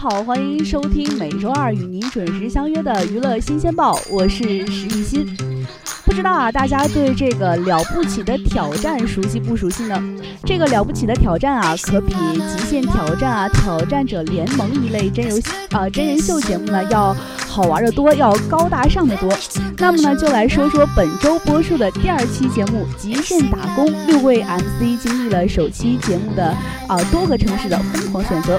好，欢迎收听每周二与您准时相约的娱乐新鲜报，我是石艺欣。不知道啊，大家对这个了不起的挑战熟悉不熟悉呢？这个了不起的挑战啊，可比极限挑战啊、挑战者联盟一类真游啊真人秀节目呢要好玩的多，要高大上的多。那么呢，就来说说本周播出的第二期节目《极限打工》，六位 MC 经历了首期节目的啊多个城市的疯狂选择。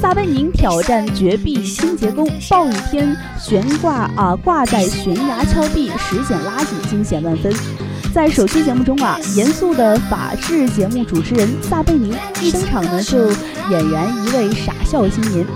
撒贝宁挑战绝壁清洁工，暴雨天悬挂啊挂在悬崖峭壁拾捡垃圾，惊险万分。在首期节目中啊，严肃的法制节目主持人撒贝宁一登场呢，就俨然一位傻笑青年。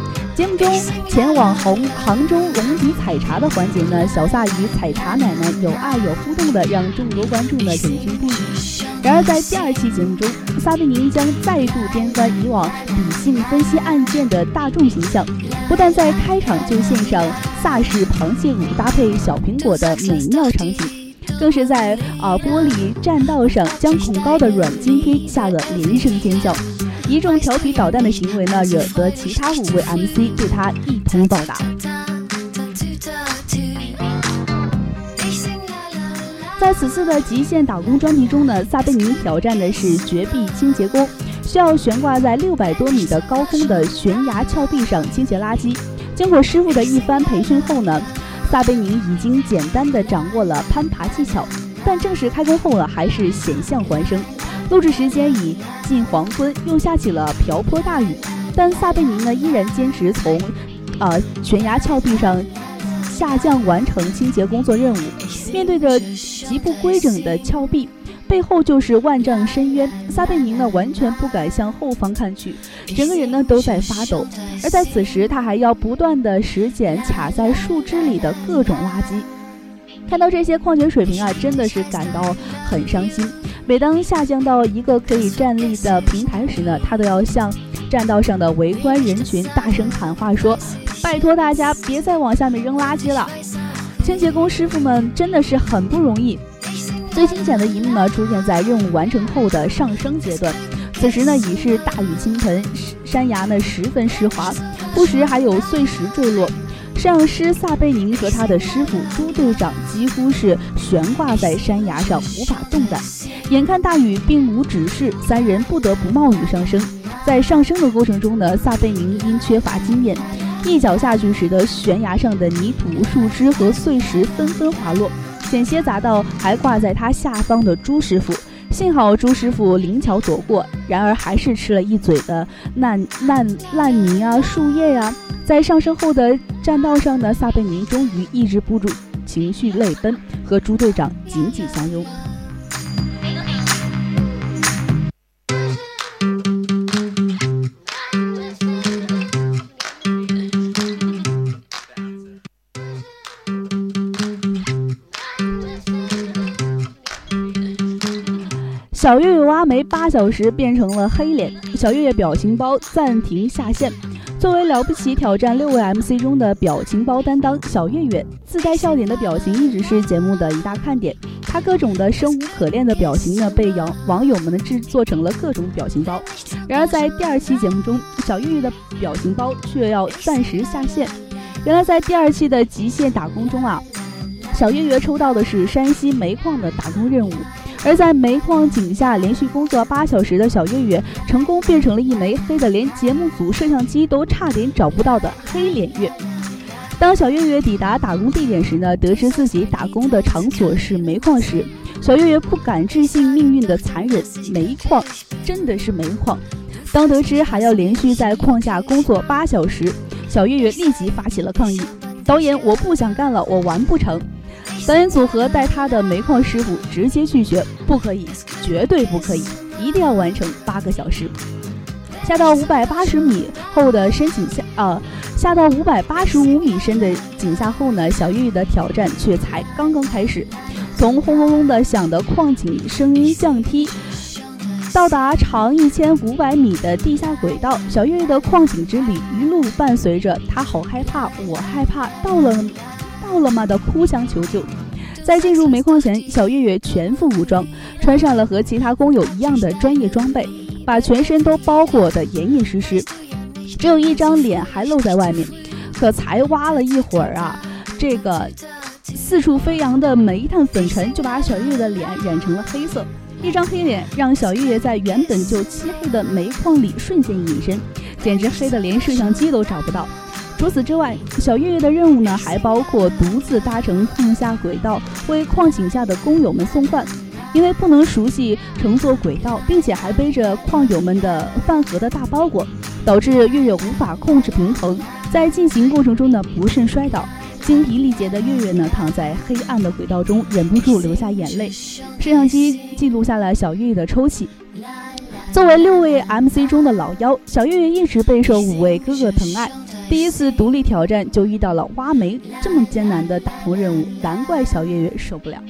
节目中前往杭杭州龙脊采茶的环节呢，小撒与采茶奶奶有爱有互动的，让众多观众呢忍俊不已。然而在第二期节目中，撒贝宁将再度颠翻以往理性分析案件的大众形象，不但在开场就献上萨式螃蟹舞搭配小苹果的美妙场景，更是在啊玻璃栈道上将恐高的阮经天吓得连声尖叫。一众调皮捣蛋的行为呢，惹得其他五位 MC 对他一通暴打。在此次的极限打工专题中呢，撒贝宁挑战的是绝壁清洁工，需要悬挂在六百多米的高空的悬崖峭壁上清洁垃圾。经过师傅的一番培训后呢，撒贝宁已经简单的掌握了攀爬技巧，但正式开工后呢，还是险象环生。录制时间已近黄昏，又下起了瓢泼大雨，但撒贝宁呢依然坚持从，呃悬崖峭壁上下降完成清洁工作任务。面对着极不规整的峭壁，背后就是万丈深渊，撒贝宁呢完全不敢向后方看去，整个人呢都在发抖。而在此时，他还要不断的拾捡卡在树枝里的各种垃圾。看到这些矿泉水瓶啊，真的是感到很伤心。每当下降到一个可以站立的平台时呢，他都要向栈道上的围观人群大声喊话，说：“拜托大家别再往下面扔垃圾了。”清洁工师傅们真的是很不容易。最惊险的一幕呢，出现在任务完成后的上升阶段。此时呢，已是大雨倾盆，山崖呢十分湿滑，不时还有碎石坠落。上师撒贝宁和他的师傅朱队长几乎是悬挂在山崖上，无法动弹。眼看大雨并无止势，三人不得不冒雨上升。在上升的过程中呢，撒贝宁因缺乏经验，一脚下去，使得悬崖上的泥土、树枝和碎石纷纷滑落，险些砸到还挂在他下方的朱师傅。幸好朱师傅灵巧躲过，然而还是吃了一嘴的烂烂烂泥啊、树叶呀。在上升后的栈道上呢，撒贝宁终于抑制不住情绪泪奔，和朱队长紧紧相拥。小月月挖煤八小时变成了黑脸，小月月表情包暂停下线。作为了不起挑战六位 MC 中的表情包担当，小月月自带笑点的表情一直是节目的一大看点。她各种的生无可恋的表情呢，被网网友们制作成了各种表情包。然而在第二期节目中，小月月的表情包却要暂时下线。原来在第二期的极限打工中啊，小月月抽到的是山西煤矿的打工任务。而在煤矿井下连续工作八小时的小月月，成功变成了一枚黑的连节目组摄像机都差点找不到的黑脸月。当小月月抵达打工地点时呢，得知自己打工的场所是煤矿时，小月月不敢置信命运的残忍，煤矿真的是煤矿。当得知还要连续在矿下工作八小时，小月月立即发起了抗议。导演，我不想干了，我完不成。导演组和带他的煤矿师傅直接拒绝，不可以，绝对不可以，一定要完成八个小时。下到五百八十米后的深井下，呃，下到五百八十五米深的井下后呢，小月月的挑战却才刚刚开始。从轰隆隆的响的矿井声音降梯，到达长一千五百米的地下轨道，小月月的矿井之旅一路伴随着她好害怕，我害怕，到了，到了吗的哭腔求救。在进入煤矿前，小月月全副武装，穿上了和其他工友一样的专业装备。把全身都包裹得严严实实，只有一张脸还露在外面。可才挖了一会儿啊，这个四处飞扬的煤炭粉尘就把小月月的脸染成了黑色。一张黑脸让小月月在原本就漆黑的煤矿里瞬间隐身，简直黑得连摄像机都找不到。除此之外，小月月的任务呢，还包括独自搭乘矿下轨道，为矿井下的工友们送饭。因为不能熟悉乘坐轨道，并且还背着矿友们的饭盒的大包裹，导致月月无法控制平衡，在进行过程中呢不慎摔倒，精疲力竭的月月呢躺在黑暗的轨道中，忍不住流下眼泪。摄像机记录下了小月月的抽泣。作为六位 MC 中的老幺，小月月一直备受五位哥哥疼爱。第一次独立挑战就遇到了挖煤这么艰难的打工任务，难怪小月月受不了。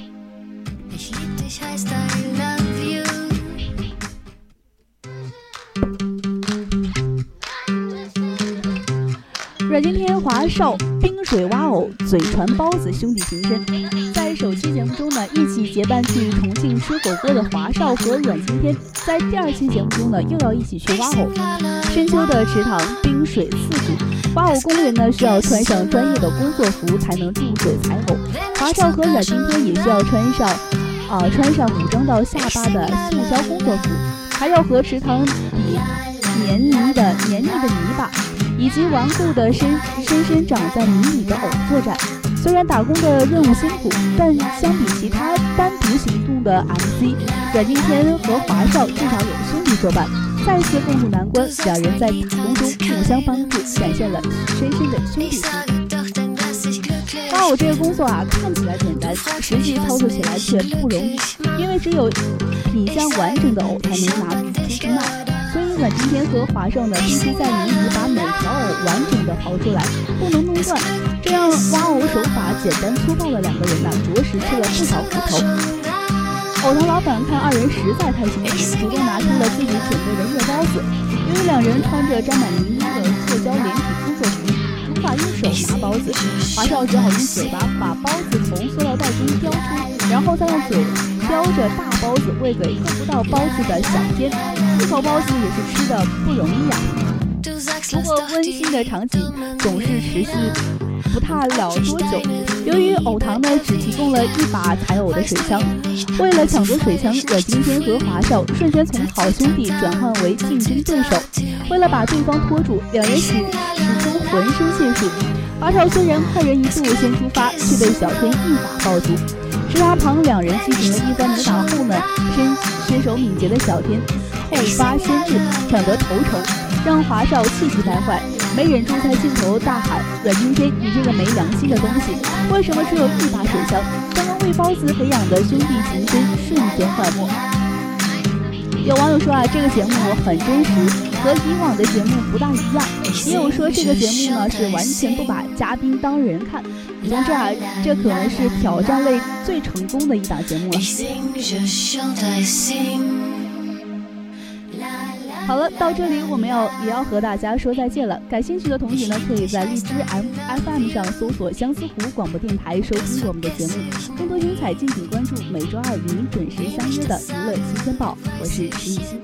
阮经天、华少、冰水蛙偶、嘴传包子兄弟情深，在首期节目中呢，一起结伴去重庆吃火锅的华少和阮经天，在第二期节目中呢，又要一起去挖藕。深秋的池塘，冰水四顾，挖藕工人呢需要穿上专业的工作服才能注水采藕。华少和阮经天也需要穿上，啊，穿上武装到下巴的塑胶工作服，还要和池塘底黏泥的黏腻的泥巴。以及顽固的深深深长在泥里的藕作战。虽然打工的任务辛苦，但相比其他单独行动的 MC，阮经天和华少至少有兄弟作伴，再次共度难关。两人在打工中互相帮助，展现了深深的兄弟情。挖藕这个工作啊，看起来简单，实际操作起来却不容易，因为只有品相完整的藕才能拿出去卖。尽管今天和华少呢，必须在泥里把每条藕完整的刨出来，不能弄断。这样挖藕手法简单粗暴的两个人呢，着实吃了不少苦头。藕塘老板看二人实在太辛苦，主动拿出了自己准备的热包子。由于两人穿着沾满泥污的塑胶连体工用手拿包子，华少只好用嘴巴把包子从塑料袋中叼出，然后再用嘴叼着大包子喂给够不到包子的小天。一口包子也是吃的不容易呀。不过温馨的场景总是持续不太了多久。由于藕塘呢只提供了一把采藕的水枪，为了抢夺水枪，阮经天和华少瞬间从好兄弟转换为竞争对手。为了把对方拖住，两人使使出浑身解数。华少虽然快人一步先出发，却被小天一把抱住。池塘旁两人进行了一番扭打后呢，身身手敏捷的小天。后发先至，抢得头筹，让华少气急败坏，没忍住在镜头大喊：“阮经天，你这个没良心的东西，为什么只有一把水枪？”刚刚为包子培养的兄弟情深瞬间幻灭。有网友说啊，这个节目很真实，和以往的节目不大一样。也有说这个节目呢是完全不把嘉宾当人看。总之啊，这可能是挑战类最成功的一档节目了。好了，到这里我们要也要和大家说再见了。感兴趣的同学呢，可以在荔枝 M F M 上搜索相思湖广播电台收听我们的节目。更多精彩，敬请关注每周二与您准时相约的娱乐新鲜报。我是石雨欣。